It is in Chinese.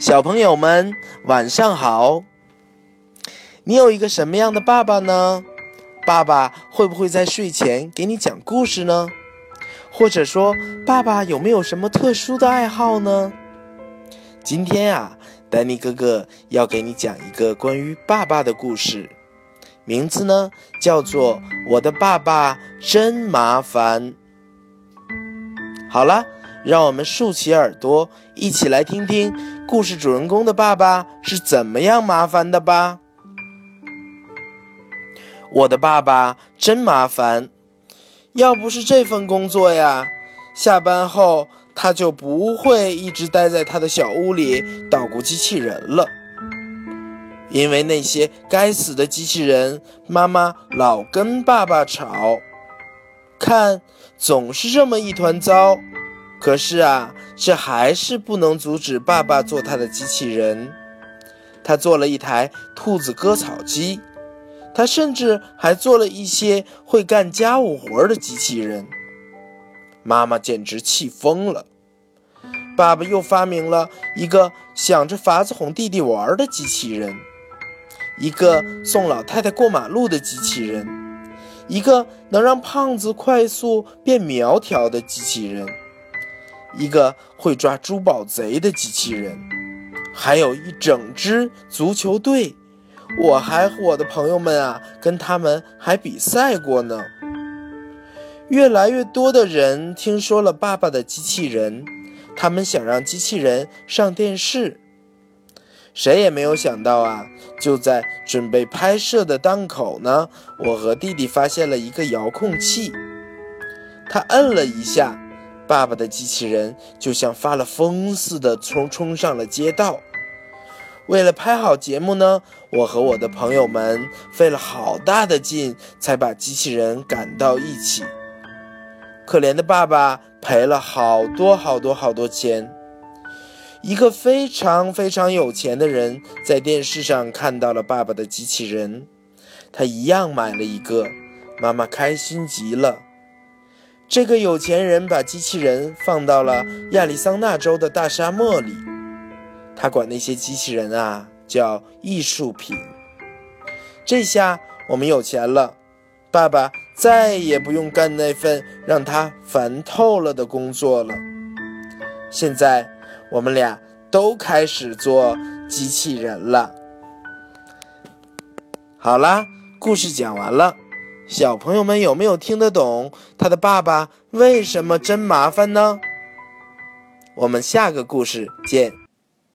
小朋友们，晚上好！你有一个什么样的爸爸呢？爸爸会不会在睡前给你讲故事呢？或者说，爸爸有没有什么特殊的爱好呢？今天啊，丹尼哥哥要给你讲一个关于爸爸的故事，名字呢叫做《我的爸爸真麻烦》。好了。让我们竖起耳朵，一起来听听故事主人公的爸爸是怎么样麻烦的吧。我的爸爸真麻烦，要不是这份工作呀，下班后他就不会一直待在他的小屋里捣鼓机器人了。因为那些该死的机器人，妈妈老跟爸爸吵，看总是这么一团糟。可是啊，这还是不能阻止爸爸做他的机器人。他做了一台兔子割草机，他甚至还做了一些会干家务活的机器人。妈妈简直气疯了。爸爸又发明了一个想着法子哄弟弟玩的机器人，一个送老太太过马路的机器人，一个能让胖子快速变苗条的机器人。一个会抓珠宝贼的机器人，还有一整支足球队。我还和我的朋友们啊，跟他们还比赛过呢。越来越多的人听说了爸爸的机器人，他们想让机器人上电视。谁也没有想到啊，就在准备拍摄的当口呢，我和弟弟发现了一个遥控器，他摁了一下。爸爸的机器人就像发了疯似的冲冲上了街道。为了拍好节目呢，我和我的朋友们费了好大的劲才把机器人赶到一起。可怜的爸爸赔了好多好多好多钱。一个非常非常有钱的人在电视上看到了爸爸的机器人，他一样买了一个。妈妈开心极了。这个有钱人把机器人放到了亚利桑那州的大沙漠里，他管那些机器人啊叫艺术品。这下我们有钱了，爸爸再也不用干那份让他烦透了的工作了。现在我们俩都开始做机器人了。好啦，故事讲完了。小朋友们有没有听得懂他的爸爸为什么真麻烦呢？我们下个故事见。